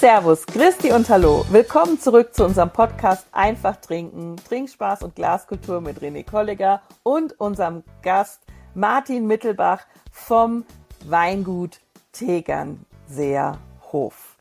Servus, Christi und Hallo. Willkommen zurück zu unserem Podcast Einfach trinken, Trinkspaß und Glaskultur mit René Kolleger und unserem Gast Martin Mittelbach vom Weingut Tegernseer Hof.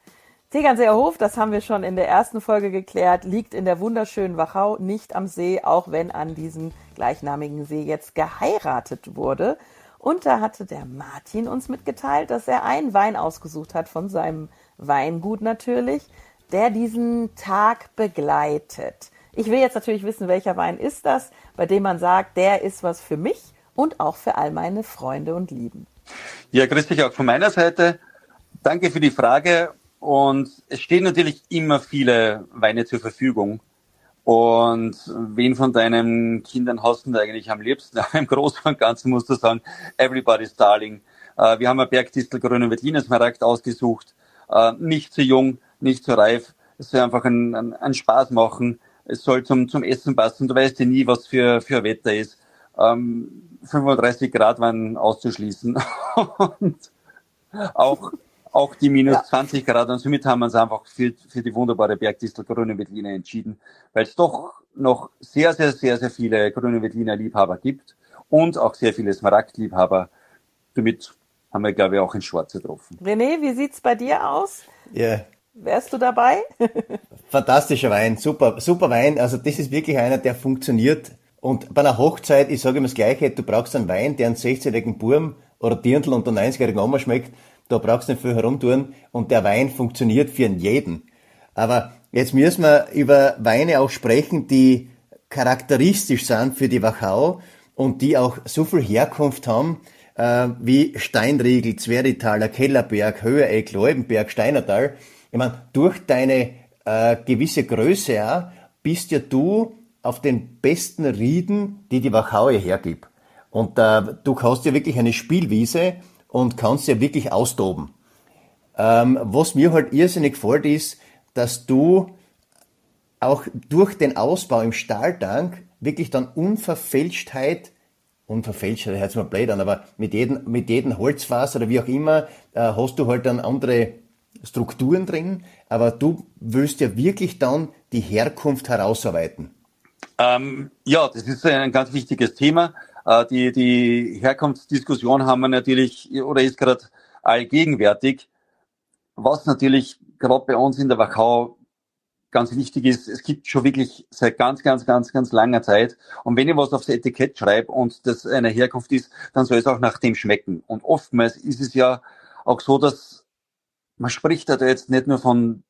Tegernseer Hof, das haben wir schon in der ersten Folge geklärt, liegt in der wunderschönen Wachau, nicht am See, auch wenn an diesem gleichnamigen See jetzt geheiratet wurde. Und da hatte der Martin uns mitgeteilt, dass er einen Wein ausgesucht hat von seinem Weingut natürlich, der diesen Tag begleitet. Ich will jetzt natürlich wissen, welcher Wein ist das, bei dem man sagt, der ist was für mich und auch für all meine Freunde und Lieben. Ja, grüß dich auch von meiner Seite. Danke für die Frage. Und es stehen natürlich immer viele Weine zur Verfügung. Und wen von deinen Kindern hast du eigentlich am liebsten? Im Großen und Ganzen musst du sagen, everybody's darling. Äh, wir haben ein Bergdistel Grüne Veltliner Smaragd ausgesucht. Äh, nicht zu jung, nicht zu reif. Es soll einfach einen, einen, einen Spaß machen. Es soll zum, zum Essen passen. Du weißt ja nie, was für, für Wetter ist. Ähm, 35 Grad waren auszuschließen. und auch, auch die minus ja. 20 Grad. Und somit haben wir uns einfach für, für die wunderbare Bergdistel Grüne Veltliner entschieden, weil es doch noch sehr, sehr, sehr, sehr viele Grüne Veltliner Liebhaber gibt und auch sehr viele Smaragd-Liebhaber. Somit haben wir, glaube ich, auch in Schwarz getroffen. René, wie sieht's bei dir aus? Ja. Yeah. Wärst du dabei? Fantastischer Wein, super, super Wein. Also das ist wirklich einer, der funktioniert. Und bei einer Hochzeit, ich sage immer das Gleiche, du brauchst einen Wein, der einen 16-jährigen Burm oder Dirndl und einen 90-jährigen Oma schmeckt. Da brauchst du nicht viel herumtun und der Wein funktioniert für jeden. Aber jetzt müssen wir über Weine auch sprechen, die charakteristisch sind für die Wachau und die auch so viel Herkunft haben, äh, wie Steinriegel, Zweritaler, Kellerberg, Höhereck, Leubenberg, Steinertal. Ich meine, durch deine äh, gewisse Größe auch, bist ja du auf den besten Rieden, die die Wachau hergibt. Und äh, du hast ja wirklich eine Spielwiese und kannst ja wirklich austoben. Ähm, was mir halt irrsinnig gefällt ist, dass du auch durch den Ausbau im Stahltank wirklich dann Unverfälschtheit unverfälscht, das hört sich mal blöd an, aber mit jedem, mit jedem Holzfass oder wie auch immer, äh, hast du halt dann andere Strukturen drin, aber du willst ja wirklich dann die Herkunft herausarbeiten. Ähm, ja, das ist ein ganz wichtiges Thema. Äh, die, die Herkunftsdiskussion haben wir natürlich, oder ist gerade allgegenwärtig. Was natürlich gerade bei uns in der Wachau ganz wichtig ist, es gibt schon wirklich seit ganz, ganz, ganz, ganz langer Zeit. Und wenn ich was aufs Etikett schreibe und das eine Herkunft ist, dann soll es auch nach dem schmecken. Und oftmals ist es ja auch so, dass man spricht da jetzt nicht nur von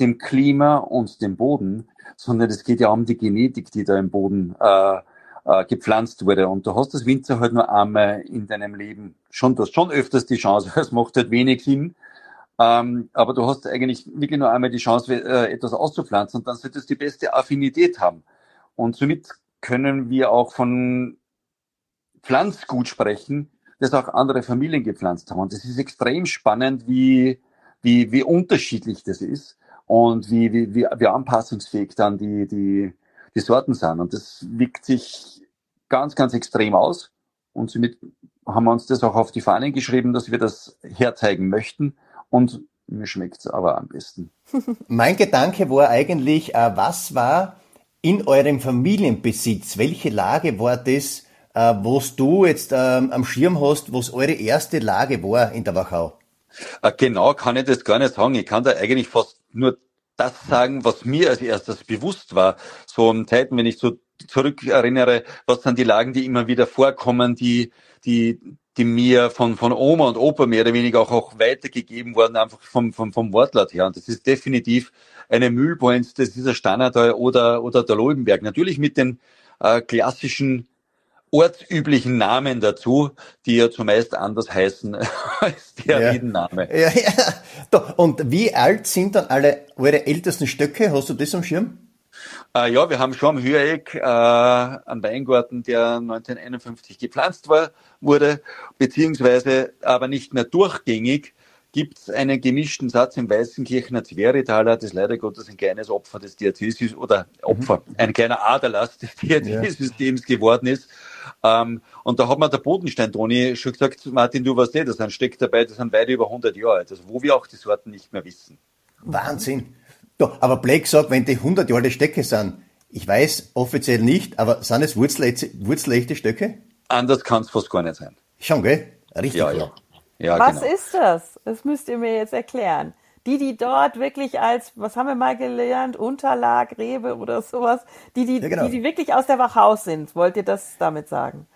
dem Klima und dem Boden, sondern es geht ja um die Genetik, die da im Boden äh, äh, gepflanzt wurde. Und du hast das Winzer halt nur einmal in deinem Leben schon, du hast schon öfters die Chance, es macht halt wenig Sinn, ähm, aber du hast eigentlich wirklich nur einmal die Chance, äh, etwas auszupflanzen und dann sollte es die beste Affinität haben. Und somit können wir auch von Pflanzgut sprechen, das auch andere Familien gepflanzt haben. Und das ist extrem spannend, wie, wie, wie unterschiedlich das ist und wie, wie, wie, wie anpassungsfähig dann die, die, die Sorten sind. Und das wirkt sich ganz, ganz extrem aus. Und somit haben wir uns das auch auf die Fahnen geschrieben, dass wir das herzeigen möchten und mir schmeckt es aber am besten. mein Gedanke war eigentlich, äh, was war in eurem Familienbesitz? Welche Lage war das, äh, was du jetzt ähm, am Schirm hast, was eure erste Lage war in der Wachau? Äh, genau kann ich das gar nicht sagen. Ich kann da eigentlich fast nur das sagen, was mir als erstes bewusst war. So in Zeiten, wenn ich so zurückerinnere, was sind die Lagen, die immer wieder vorkommen, die, die, die mir von, von Oma und Opa mehr oder weniger auch, auch weitergegeben worden, einfach vom, vom, vom Wortlaut her. Und das ist definitiv eine Mühlpoint, das ist der Steinertal oder, oder der Lobenberg. Natürlich mit den äh, klassischen ortsüblichen Namen dazu, die ja zumeist anders heißen als der ja. Riedenname. Ja, ja. Und wie alt sind dann alle eure ältesten Stöcke? Hast du das am Schirm? Äh, ja, wir haben schon am Hüreck äh, einen Weingarten, der 1951 gepflanzt war, wurde, beziehungsweise aber nicht mehr durchgängig, gibt es einen gemischten Satz im Weißenkirchener Zweritaler, das leider Gottes ein kleines Opfer des DRC-Systems oder Opfer, mhm. ein kleiner Aderlass des DRC-Systems ja. geworden ist. Ähm, und da hat mir der Bodenstein, Toni, schon gesagt, Martin, du weißt eh, das ist ein Steck dabei, das sind weit über 100 Jahre alt, also wo wir auch die Sorten nicht mehr wissen. Wahnsinn. Ja, aber Blake sagt, wenn die 100 Jahre Stöcke sind, ich weiß offiziell nicht, aber sind es wurzelechte Stöcke? Anders kann es fast gar nicht sein. Schon, gell? Richtig. Ja, ja. ja was genau. ist das? Das müsst ihr mir jetzt erklären. Die, die dort wirklich als, was haben wir mal gelernt, Unterlag, Rebe oder sowas, die, die, ja, genau. die, die wirklich aus der Wachhaus sind, wollt ihr das damit sagen?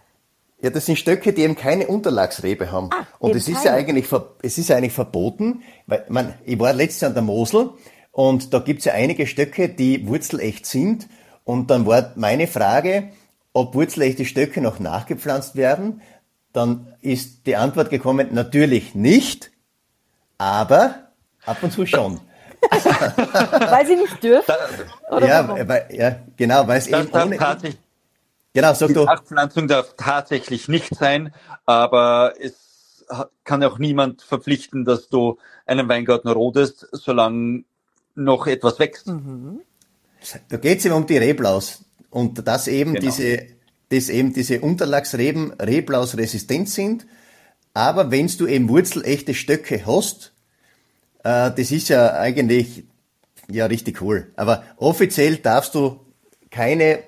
Ja, das sind Stöcke, die eben keine Unterlagsrebe haben. Ah, und es ist ja eigentlich, es ist ja eigentlich verboten, weil man, ich war letztes Jahr an der Mosel und da gibt's ja einige Stöcke, die wurzelecht sind. Und dann war meine Frage, ob wurzelechte Stöcke noch nachgepflanzt werden. Dann ist die Antwort gekommen, natürlich nicht, aber ab und zu schon. weil sie nicht dürfen? Oder ja, weil, ja, genau, weil es eben ohne... Genau, sag die du. Nachpflanzung darf tatsächlich nicht sein, aber es kann auch niemand verpflichten, dass du einen Weingarten rodest, solange noch etwas wächst. Mhm. Da geht es eben um die Reblaus und dass eben genau. diese, dass eben diese Unterlagsreben Reblaus resistent sind. Aber wenn du eben wurzelechte Stöcke hast, äh, das ist ja eigentlich ja richtig cool. Aber offiziell darfst du keine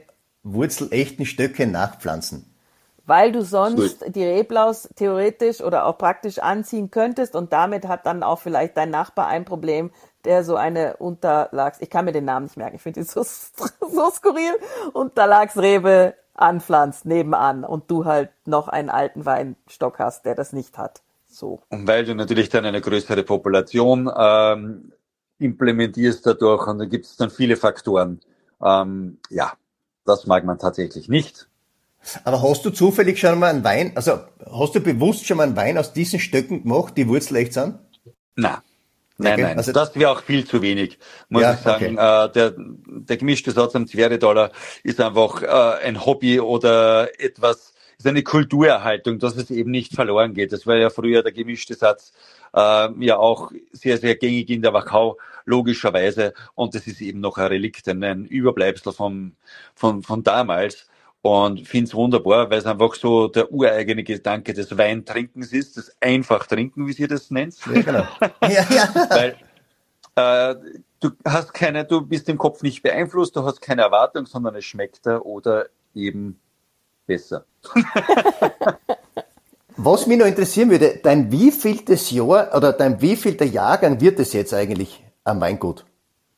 wurzelechten Stöcke nachpflanzen. Weil du sonst die Reblaus theoretisch oder auch praktisch anziehen könntest und damit hat dann auch vielleicht dein Nachbar ein Problem, der so eine Unterlags, ich kann mir den Namen nicht merken, ich finde die so, so skurril, Unterlagsrebe anpflanzt nebenan und du halt noch einen alten Weinstock hast, der das nicht hat. So. Und weil du natürlich dann eine größere Population ähm, implementierst dadurch und da gibt es dann viele Faktoren. Ähm, ja, das mag man tatsächlich nicht. Aber hast du zufällig schon mal einen Wein, also hast du bewusst schon mal einen Wein aus diesen Stöcken gemacht, die wurzelecht sind? Nein. Nein, okay. nein, also, das wäre auch viel zu wenig, muss ja, ich sagen. Okay. Äh, der, der gemischte Satz am Zwerredollar ist einfach äh, ein Hobby oder etwas, ist eine Kulturerhaltung, dass es eben nicht verloren geht. Das war ja früher der gemischte Satz äh, ja auch sehr, sehr gängig in der Wachau, logischerweise. Und das ist eben noch ein Relikt, ein Überbleibsel vom, von, von damals. Und finde es wunderbar, weil es einfach so der ureigene Gedanke des Weintrinkens ist, das einfach trinken, wie Sie das nennt. Ja, genau. ja, ja. Weil äh, du hast keine, du bist im Kopf nicht beeinflusst, du hast keine Erwartung, sondern es schmeckt da oder eben besser. Was mich noch interessieren würde, dein wievieltes Jahr oder dein wievielter Jahrgang wird es jetzt eigentlich am Weingut?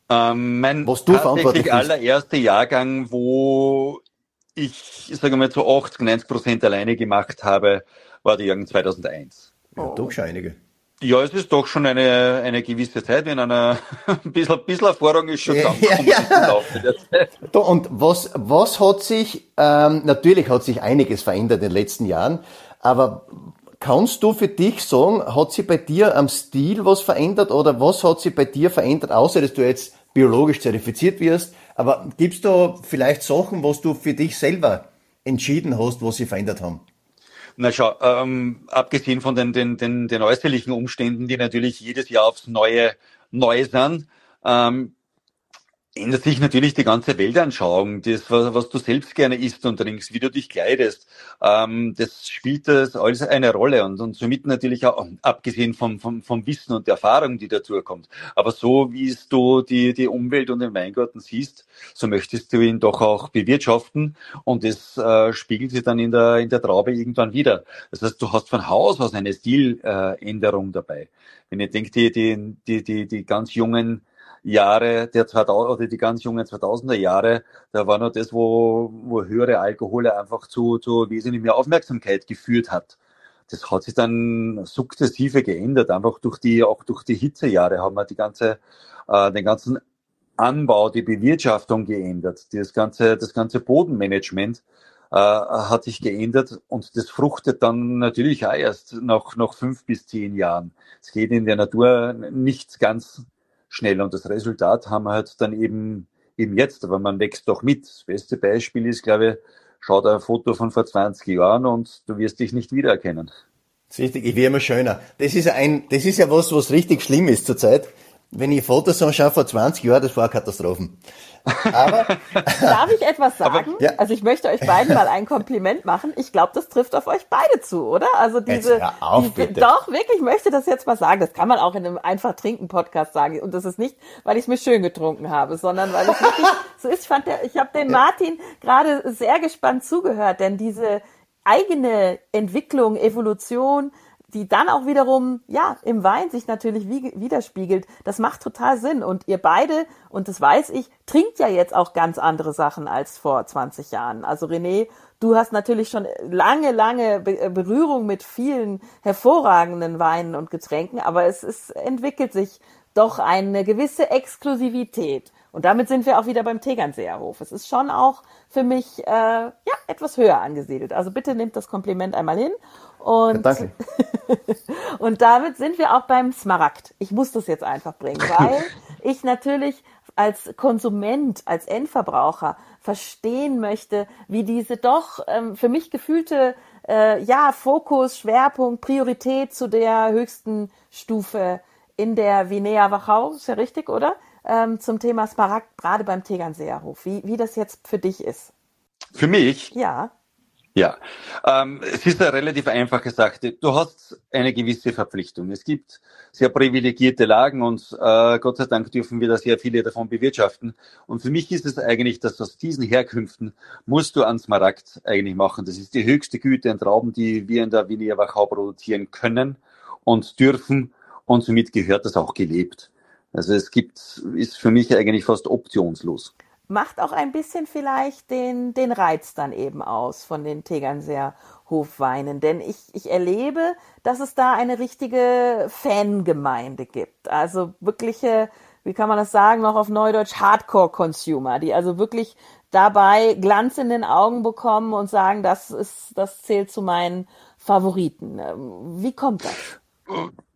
Ähm, mein Was du tatsächlich allererster Jahrgang, wo ich, sage mal, zu 80, 90 Prozent alleine gemacht habe, war der Jahrgang 2001. Ja, oh. doch schon einige. Ja, es ist doch schon eine, eine gewisse Zeit, wenn einer ein bisschen, ein bisschen Erfahrung ist schon ja, ja, ja. Und was, was hat sich, ähm, natürlich hat sich einiges verändert in den letzten Jahren, aber kannst du für dich sagen, hat sich bei dir am Stil was verändert oder was hat sich bei dir verändert, außer dass du jetzt biologisch zertifiziert wirst? Aber gibt's da vielleicht Sachen, was du für dich selber entschieden hast, was sie verändert haben? Na schau, ähm, abgesehen von den, den, den, den äußerlichen Umständen, die natürlich jedes Jahr aufs Neue neu sind, ähm, ändert sich natürlich die ganze Weltanschauung, das, was du selbst gerne isst und trinkst, wie du dich kleidest. Ähm, das spielt das alles eine Rolle und, und somit natürlich auch, abgesehen vom, vom, vom Wissen und der Erfahrung, die dazu kommt. Aber so wie du die, die Umwelt und den Weingarten siehst, so möchtest du ihn doch auch bewirtschaften und das äh, spiegelt sich dann in der, in der Traube irgendwann wieder. Das heißt, du hast von Haus aus eine Stiländerung dabei. Wenn ich denke, die, die, die, die, die ganz jungen Jahre der 2000 oder die ganz jungen 2000er Jahre, da war noch das, wo, wo höhere Alkohole einfach zu, zu wesentlich mehr Aufmerksamkeit geführt hat. Das hat sich dann sukzessive geändert, einfach durch die, auch durch die Hitzejahre haben wir die ganze, äh, den ganzen Anbau, die Bewirtschaftung geändert, das ganze, das ganze Bodenmanagement äh, hat sich geändert und das fruchtet dann natürlich auch erst nach, nach fünf bis zehn Jahren. Es geht in der Natur nicht ganz schnell. Und das Resultat haben wir halt dann eben, eben jetzt, aber man wächst doch mit. Das beste Beispiel ist, glaube ich, schau dir ein Foto von vor 20 Jahren und du wirst dich nicht wiedererkennen. Das ist richtig, ich werde immer schöner. Das ist ein, das ist ja was, was richtig schlimm ist zurzeit. Wenn ich Fotos anschaue vor 20 Jahren, das war Katastrophen. Aber darf ich etwas sagen? Aber, ja. Also ich möchte euch beiden mal ein Kompliment machen. Ich glaube, das trifft auf euch beide zu, oder? Also diese, auf, diese doch wirklich, ich möchte das jetzt mal sagen. Das kann man auch in einem einfach trinken Podcast sagen. Und das ist nicht, weil ich es mir schön getrunken habe, sondern weil es wirklich so ist. Ich fand, der, ich habe den Martin gerade sehr gespannt zugehört, denn diese eigene Entwicklung, Evolution, die dann auch wiederum, ja, im Wein sich natürlich widerspiegelt. Das macht total Sinn. Und ihr beide, und das weiß ich, trinkt ja jetzt auch ganz andere Sachen als vor 20 Jahren. Also René, du hast natürlich schon lange, lange Berührung mit vielen hervorragenden Weinen und Getränken, aber es ist, entwickelt sich doch eine gewisse Exklusivität. Und damit sind wir auch wieder beim Tegernseer Hof. Es ist schon auch für mich äh, ja etwas höher angesiedelt. Also bitte nehmt das Kompliment einmal hin. Und, ja, danke. und damit sind wir auch beim Smaragd. Ich muss das jetzt einfach bringen, weil ich natürlich als Konsument, als Endverbraucher verstehen möchte, wie diese doch ähm, für mich gefühlte äh, ja Fokus, Schwerpunkt, Priorität zu der höchsten Stufe in der Vinea Wachau, ist ja richtig, oder? Ähm, zum Thema Smaragd, gerade beim Tegernseerhof, wie, wie das jetzt für dich ist. Für mich? Ja. Ja, ähm, es ist ja relativ einfach gesagt. Du hast eine gewisse Verpflichtung. Es gibt sehr privilegierte Lagen und äh, Gott sei Dank dürfen wir da sehr viele davon bewirtschaften. Und für mich ist es eigentlich, dass aus diesen Herkünften musst du an Smaragd eigentlich machen. Das ist die höchste Güte an Trauben, die wir in der Wiener Wachau produzieren können und dürfen. Und somit gehört das auch gelebt. Also es gibt, ist für mich eigentlich fast optionslos. Macht auch ein bisschen vielleicht den, den Reiz dann eben aus von den Tegernseer Hofweinen. Denn ich, ich erlebe, dass es da eine richtige Fangemeinde gibt. Also wirkliche, wie kann man das sagen, noch auf Neudeutsch, Hardcore-Consumer, die also wirklich dabei Glanz in den Augen bekommen und sagen, das ist, das zählt zu meinen Favoriten. Wie kommt das?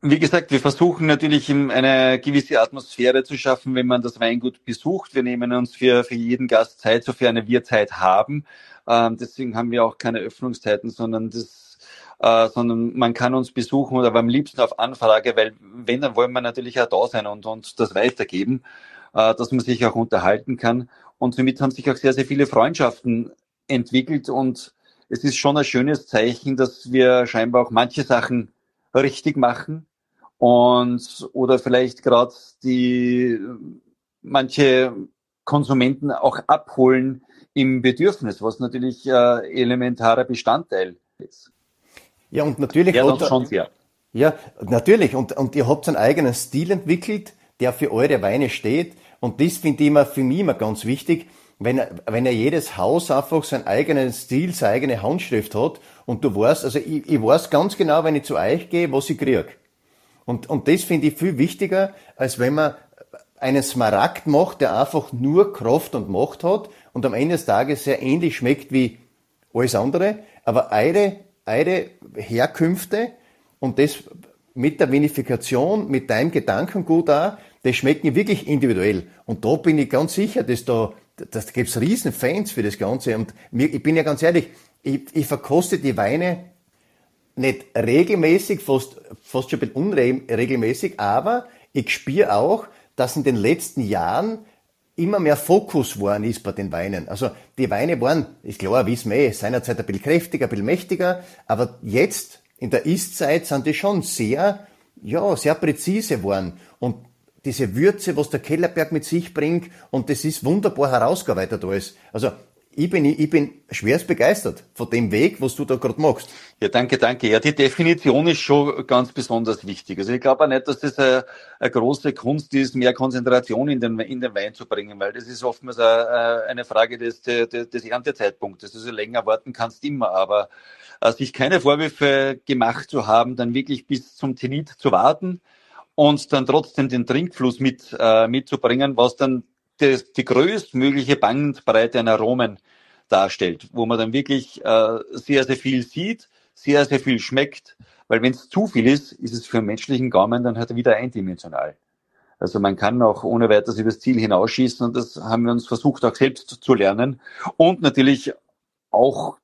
Wie gesagt, wir versuchen natürlich eine gewisse Atmosphäre zu schaffen, wenn man das Weingut besucht. Wir nehmen uns für, für jeden Gast Zeit, sofern wir Zeit haben. Ähm, deswegen haben wir auch keine Öffnungszeiten, sondern das, äh, sondern man kann uns besuchen oder am liebsten auf Anfrage, weil wenn, dann wollen wir natürlich auch da sein und, und das weitergeben, äh, dass man sich auch unterhalten kann. Und somit haben sich auch sehr, sehr viele Freundschaften entwickelt und es ist schon ein schönes Zeichen, dass wir scheinbar auch manche Sachen richtig machen und oder vielleicht gerade die manche Konsumenten auch abholen im Bedürfnis, was natürlich äh, elementarer Bestandteil ist. Ja, und natürlich ja, hat, schon sehr. Ja, natürlich. Und, und ihr habt einen eigenen Stil entwickelt, der für eure Weine steht. Und das finde ich immer für mich immer ganz wichtig wenn, wenn ja jedes Haus einfach seinen eigenen Stil, seine eigene Handschrift hat und du weißt, also ich, ich weiß ganz genau, wenn ich zu euch gehe, was ich krieg. Und, und das finde ich viel wichtiger, als wenn man einen Smaragd macht, der einfach nur Kraft und Macht hat und am Ende des Tages sehr ähnlich schmeckt wie alles andere, aber eure, eure Herkünfte und das mit der Vinifikation, mit deinem Gedankengut auch, das schmeckt mir wirklich individuell. Und da bin ich ganz sicher, dass da das gibt's riesen Fans für das Ganze. Und mir, ich bin ja ganz ehrlich, ich, ich verkoste die Weine nicht regelmäßig, fast, fast schon ein bisschen unregelmäßig, aber ich spüre auch, dass in den letzten Jahren immer mehr Fokus worden ist bei den Weinen. Also die Weine waren, ist klar, wissen wir eh, seinerzeit ein bisschen kräftiger, ein bisschen mächtiger, aber jetzt in der Ist-Zeit sind die schon sehr, ja, sehr präzise worden. Und diese Würze, was der Kellerberg mit sich bringt und das ist wunderbar herausgearbeitet alles. Also ich bin, ich bin schwerst begeistert von dem Weg, was du da gerade machst. Ja, danke, danke. Ja, die Definition ist schon ganz besonders wichtig. Also ich glaube auch nicht, dass das eine, eine, große Kunst ist, mehr Konzentration in den, in den Wein zu bringen, weil das ist oftmals eine, eine Frage des, des, des Erntezeitpunktes. Also länger warten kannst immer, aber äh, sich keine Vorwürfe gemacht zu haben, dann wirklich bis zum Zenit zu warten, und dann trotzdem den Trinkfluss mit, äh, mitzubringen, was dann das, die größtmögliche Bandbreite an Aromen darstellt, wo man dann wirklich äh, sehr, sehr viel sieht, sehr, sehr viel schmeckt, weil wenn es zu viel ist, ist es für menschlichen Gaumen dann halt wieder eindimensional. Also man kann auch ohne weiteres übers Ziel hinausschießen und das haben wir uns versucht auch selbst zu lernen. Und natürlich auch,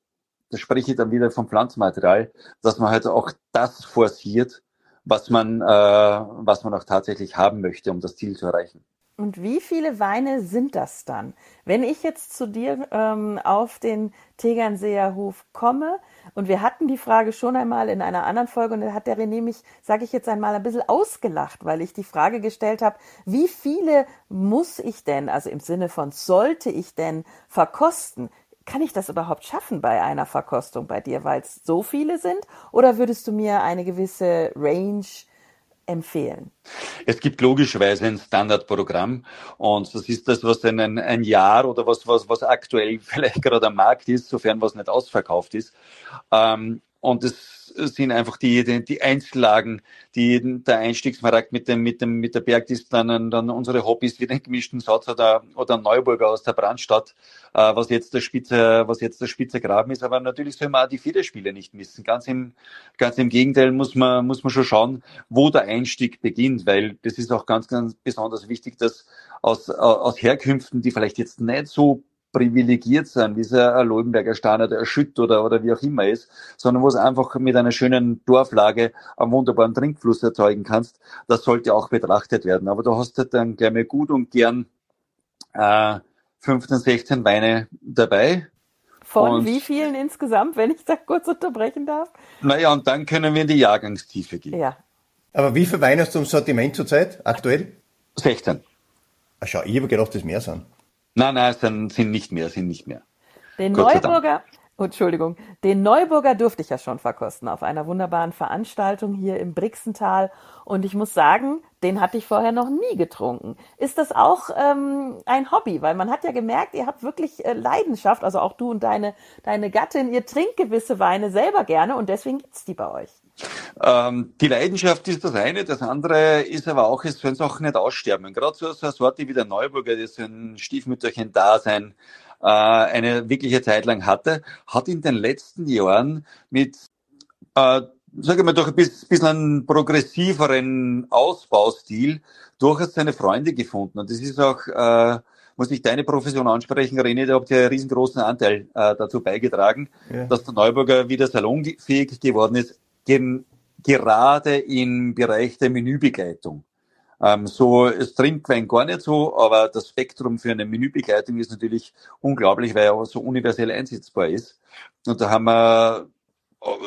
das spreche ich dann wieder vom Pflanzmaterial, dass man halt auch das forciert, was man, äh, was man auch tatsächlich haben möchte, um das Ziel zu erreichen. Und wie viele Weine sind das dann? Wenn ich jetzt zu dir ähm, auf den Tegernseer Hof komme, und wir hatten die Frage schon einmal in einer anderen Folge, und da hat der René mich, sage ich jetzt einmal, ein bisschen ausgelacht, weil ich die Frage gestellt habe, wie viele muss ich denn, also im Sinne von sollte ich denn verkosten? Kann ich das überhaupt schaffen bei einer Verkostung bei dir, weil es so viele sind? Oder würdest du mir eine gewisse Range empfehlen? Es gibt logischerweise ein Standardprogramm und das ist das, was ein, ein Jahr oder was, was, was aktuell vielleicht gerade am Markt ist, sofern was nicht ausverkauft ist. Ähm, und es sind einfach die, die, die Einzellagen, die der Einstiegsmarkt mit dem, mit dem, mit der Bergdisziplin, dann unsere Hobbys wie den gemischten Satz oder, oder Neuburger aus der Brandstadt, äh, was jetzt der Spitze, was jetzt der Spitze Graben ist. Aber natürlich soll man auch die Federspiele nicht missen. Ganz im, ganz im Gegenteil muss man, muss man schon schauen, wo der Einstieg beginnt, weil das ist auch ganz, ganz besonders wichtig, dass aus, aus Herkünften, die vielleicht jetzt nicht so privilegiert sein, wie es ein Leubenberger Steiner, der Schütt oder, oder wie auch immer ist, sondern wo es einfach mit einer schönen Dorflage einen wunderbaren Trinkfluss erzeugen kannst, das sollte auch betrachtet werden. Aber du hast halt dann gleich mal gut und gern äh, 15, 16 Weine dabei. Von und, wie vielen insgesamt, wenn ich da kurz unterbrechen darf? Naja, und dann können wir in die Jahrgangstiefe gehen. Ja. Aber wie viele Weine hast du im Sortiment zurzeit, aktuell? 16. Ach schau, ich habe gedacht, das mehr sind. Nein, nein, sind, sind nicht mehr, sind nicht mehr. Den Gott Neuburger, oh, Entschuldigung, den Neuburger durfte ich ja schon verkosten auf einer wunderbaren Veranstaltung hier im Brixental. Und ich muss sagen, den hatte ich vorher noch nie getrunken. Ist das auch ähm, ein Hobby? Weil man hat ja gemerkt, ihr habt wirklich äh, Leidenschaft, also auch du und deine, deine Gattin, ihr trinkt gewisse Weine selber gerne und deswegen gibt's die bei euch. Ähm, die Leidenschaft ist das eine, das andere ist aber auch, es sollen auch nicht aussterben. Gerade so, so eine Sorte wie der Neuburger, das so ein Stiefmütterchen da sein, äh, eine wirkliche Zeit lang hatte, hat in den letzten Jahren mit, äh, sage ich mal, durch ein bisschen progressiveren Ausbaustil durchaus seine Freunde gefunden. Und das ist auch, äh, muss ich deine Profession ansprechen, René, da habt ihr einen riesengroßen Anteil äh, dazu beigetragen, ja. dass der Neuburger wieder salonfähig geworden ist gerade im Bereich der Menübegleitung. Ähm, so ist Trinkwein gar nicht so, aber das Spektrum für eine Menübegleitung ist natürlich unglaublich, weil er so universell einsetzbar ist. Und da haben wir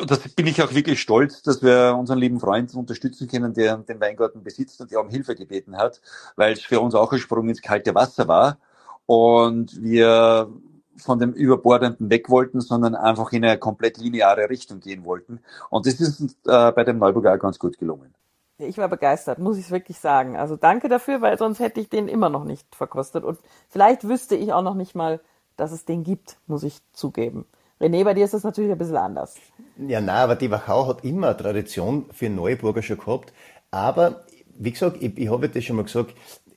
das bin ich auch wirklich stolz, dass wir unseren lieben Freund unterstützen können, der den Weingarten besitzt und der um Hilfe gebeten hat, weil es für uns auch ein Sprung ins kalte Wasser war. Und wir von dem Überbordenden weg wollten, sondern einfach in eine komplett lineare Richtung gehen wollten. Und das ist äh, bei dem Neuburger auch ganz gut gelungen. Ich war begeistert, muss ich wirklich sagen. Also danke dafür, weil sonst hätte ich den immer noch nicht verkostet. Und vielleicht wüsste ich auch noch nicht mal, dass es den gibt, muss ich zugeben. René, bei dir ist das natürlich ein bisschen anders. Ja, na, aber die Wachau hat immer eine Tradition für Neuburger schon gehabt. Aber, wie gesagt, ich, ich habe das schon mal gesagt,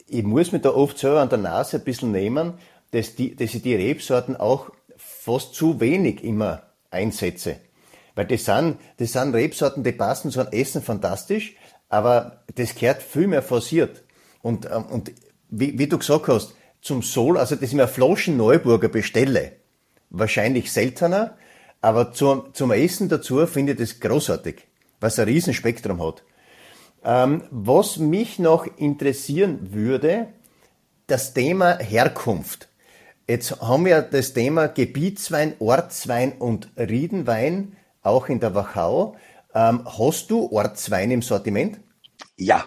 ich muss mir da oft selber an der Nase ein bisschen nehmen, dass, die, dass ich die Rebsorten auch fast zu wenig immer einsetze. Weil das sind, das sind Rebsorten, die passen zu einem Essen fantastisch, aber das gehört viel mehr forciert. Und, ähm, und wie, wie du gesagt hast, zum Sol, also dass ich mir Flaschen Neuburger bestelle, wahrscheinlich seltener, aber zum, zum Essen dazu finde ich das großartig, was ein Riesenspektrum hat. Ähm, was mich noch interessieren würde, das Thema Herkunft. Jetzt haben wir das Thema Gebietswein, Ortswein und Riedenwein auch in der Wachau. Ähm, hast du Ortswein im Sortiment? Ja.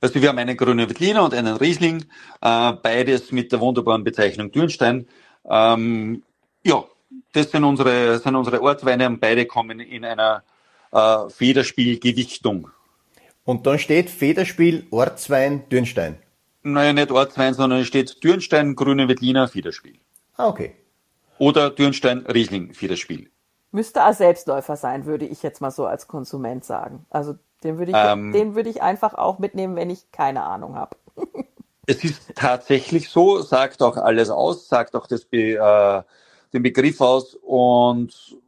Also wir haben einen grünen Veltliner und einen Riesling, äh, beides mit der wunderbaren Bezeichnung Dürnstein. Ähm, ja, das sind unsere, sind unsere Ortsweine und beide kommen in einer äh, Federspielgewichtung. Und dann steht Federspiel, Ortswein, Dürnstein. Naja, nicht Ortswein, sondern es steht Dürnstein, Grüne Wettliner, Fiederspiel. Ah, okay. Oder Dürnstein, Riesling, Fiederspiel. Müsste ein Selbstläufer sein, würde ich jetzt mal so als Konsument sagen. Also den würde ich, ähm, den würde ich einfach auch mitnehmen, wenn ich keine Ahnung habe. es ist tatsächlich so, sagt auch alles aus, sagt auch das Be, äh, den Begriff aus und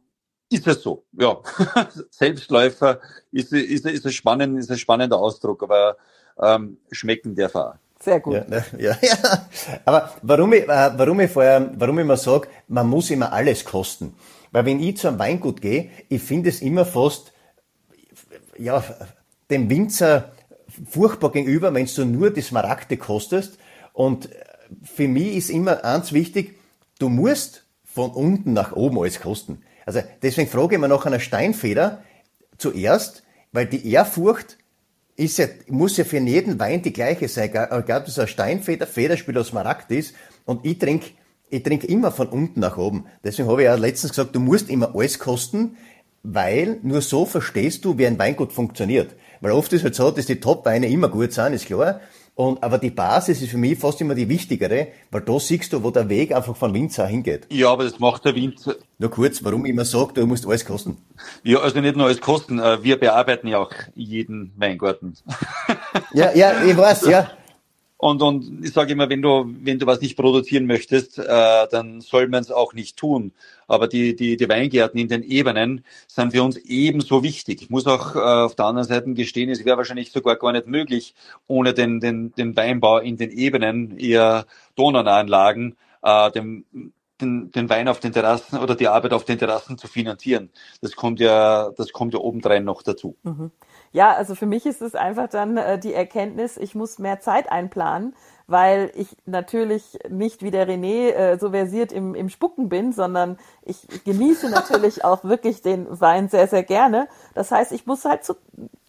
ist es so, ja. Selbstläufer ist, ist, ist, ein spannend, ist ein spannender Ausdruck, aber ähm, schmecken der Fahrer. Sehr gut. Ja, ne, ja, ja. Aber warum ich, äh, warum ich vorher, warum ich immer sage, man muss immer alles kosten. Weil wenn ich zu einem Weingut gehe, ich finde es immer fast, ja, dem Winzer furchtbar gegenüber, wenn du nur die Smaragde kostest. Und für mich ist immer eins wichtig, du musst von unten nach oben alles kosten. Also deswegen frage ich mir nach einer Steinfeder zuerst, weil die Ehrfurcht ist ja, muss ja für jeden Wein die gleiche sein. Egal, ob das ein Steinfeder, Federspiel oder Smaragd ist. Und ich trinke ich trink immer von unten nach oben. Deswegen habe ich ja letztens gesagt, du musst immer alles kosten, weil nur so verstehst du, wie ein Weingut funktioniert. Weil oft ist es halt so, dass die Top-Weine immer gut sind, ist klar. Und, aber die Basis ist für mich fast immer die wichtigere, weil da siehst du, wo der Weg einfach von Winzer hingeht. Ja, aber das macht der Winzer. Nur kurz, warum ich immer sage, du musst alles kosten. Ja, also nicht nur alles kosten, äh, wir bearbeiten ja auch jeden Weingarten. Ja, ja, ich weiß, ja. Und, und ich sage immer, wenn du, wenn du was nicht produzieren möchtest, äh, dann soll man es auch nicht tun. Aber die, die, die Weingärten in den Ebenen sind für uns ebenso wichtig. Ich muss auch äh, auf der anderen Seite gestehen, es wäre wahrscheinlich sogar gar nicht möglich, ohne den, den, den Weinbau in den Ebenen, eher Donauanlagen, äh, dem, den, den Wein auf den Terrassen oder die Arbeit auf den Terrassen zu finanzieren. Das kommt ja, das kommt ja obendrein noch dazu. Mhm. Ja, also für mich ist es einfach dann äh, die Erkenntnis, ich muss mehr Zeit einplanen, weil ich natürlich nicht wie der René äh, so versiert im, im Spucken bin, sondern ich genieße natürlich auch wirklich den Wein sehr, sehr gerne. Das heißt, ich muss halt zu,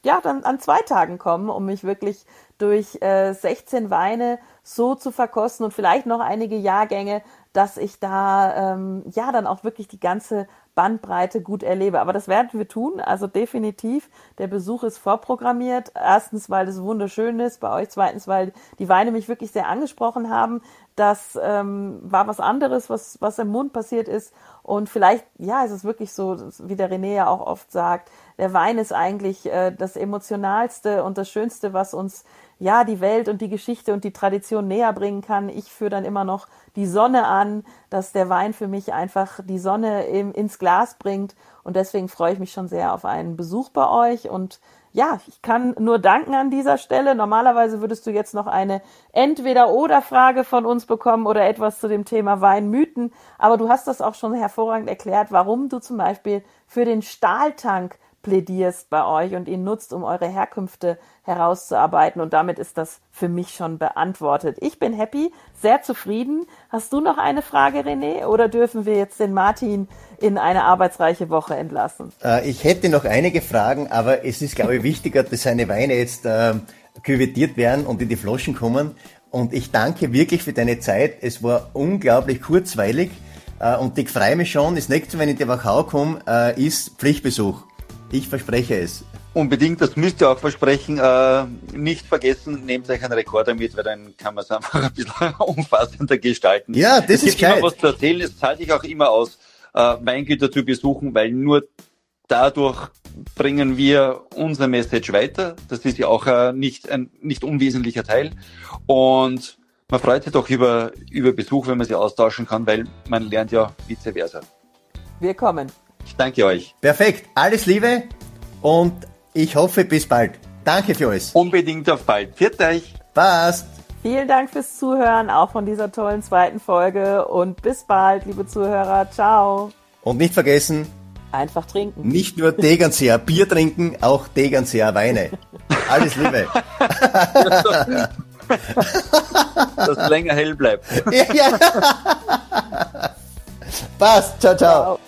ja, dann an zwei Tagen kommen, um mich wirklich durch äh, 16 Weine so zu verkosten und vielleicht noch einige Jahrgänge, dass ich da ähm, ja dann auch wirklich die ganze Bandbreite gut erlebe. Aber das werden wir tun. Also definitiv, der Besuch ist vorprogrammiert. Erstens, weil es wunderschön ist bei euch. Zweitens, weil die Weine mich wirklich sehr angesprochen haben. Das ähm, war was anderes, was, was im Mund passiert ist. Und vielleicht, ja, ist es wirklich so, wie der René ja auch oft sagt, der Wein ist eigentlich äh, das Emotionalste und das Schönste, was uns ja die Welt und die Geschichte und die Tradition näher bringen kann. Ich führe dann immer noch die Sonne an, dass der Wein für mich einfach die Sonne im, ins Glas bringt. Und deswegen freue ich mich schon sehr auf einen Besuch bei euch. Und ja, ich kann nur danken an dieser Stelle. Normalerweise würdest du jetzt noch eine Entweder-Oder-Frage von uns bekommen oder etwas zu dem Thema Weinmythen. Aber du hast das auch schon hervorragend erklärt, warum du zum Beispiel für den Stahltank plädierst bei euch und ihn nutzt, um eure Herkünfte herauszuarbeiten. Und damit ist das für mich schon beantwortet. Ich bin happy, sehr zufrieden. Hast du noch eine Frage, René? Oder dürfen wir jetzt den Martin in eine arbeitsreiche Woche entlassen? Äh, ich hätte noch einige Fragen, aber es ist, glaube ich, wichtiger, dass seine Weine jetzt äh, küvettiert werden und in die Flaschen kommen. Und ich danke wirklich für deine Zeit. Es war unglaublich kurzweilig. Äh, und ich freue mich schon, das nächste Mal, wenn ich in die Wachau komme, äh, ist Pflichtbesuch. Ich verspreche es. Unbedingt, das müsst ihr auch versprechen. Äh, nicht vergessen, nehmt euch einen Rekorder mit, weil dann kann man es einfach ein bisschen umfassender gestalten. Ja, das es ist geil. immer was zu erzählen. Es zahlt sich auch immer aus, äh, Weingüter zu besuchen, weil nur dadurch bringen wir unser Message weiter. Das ist ja auch äh, nicht ein nicht unwesentlicher Teil. Und man freut sich doch über, über Besuch, wenn man sich austauschen kann, weil man lernt ja vice versa. Wir kommen. Ich danke euch. Perfekt. Alles Liebe und ich hoffe bis bald. Danke für alles. Unbedingt auf bald. Viert euch. Passt. Vielen Dank fürs Zuhören, auch von dieser tollen zweiten Folge und bis bald, liebe Zuhörer. Ciao. Und nicht vergessen, einfach trinken. Nicht nur Tegernseer Bier trinken, auch Tegernseer Weine. Alles Liebe. Dass länger hell bleibt. Ja, ja. Passt. Ciao, ciao. ciao.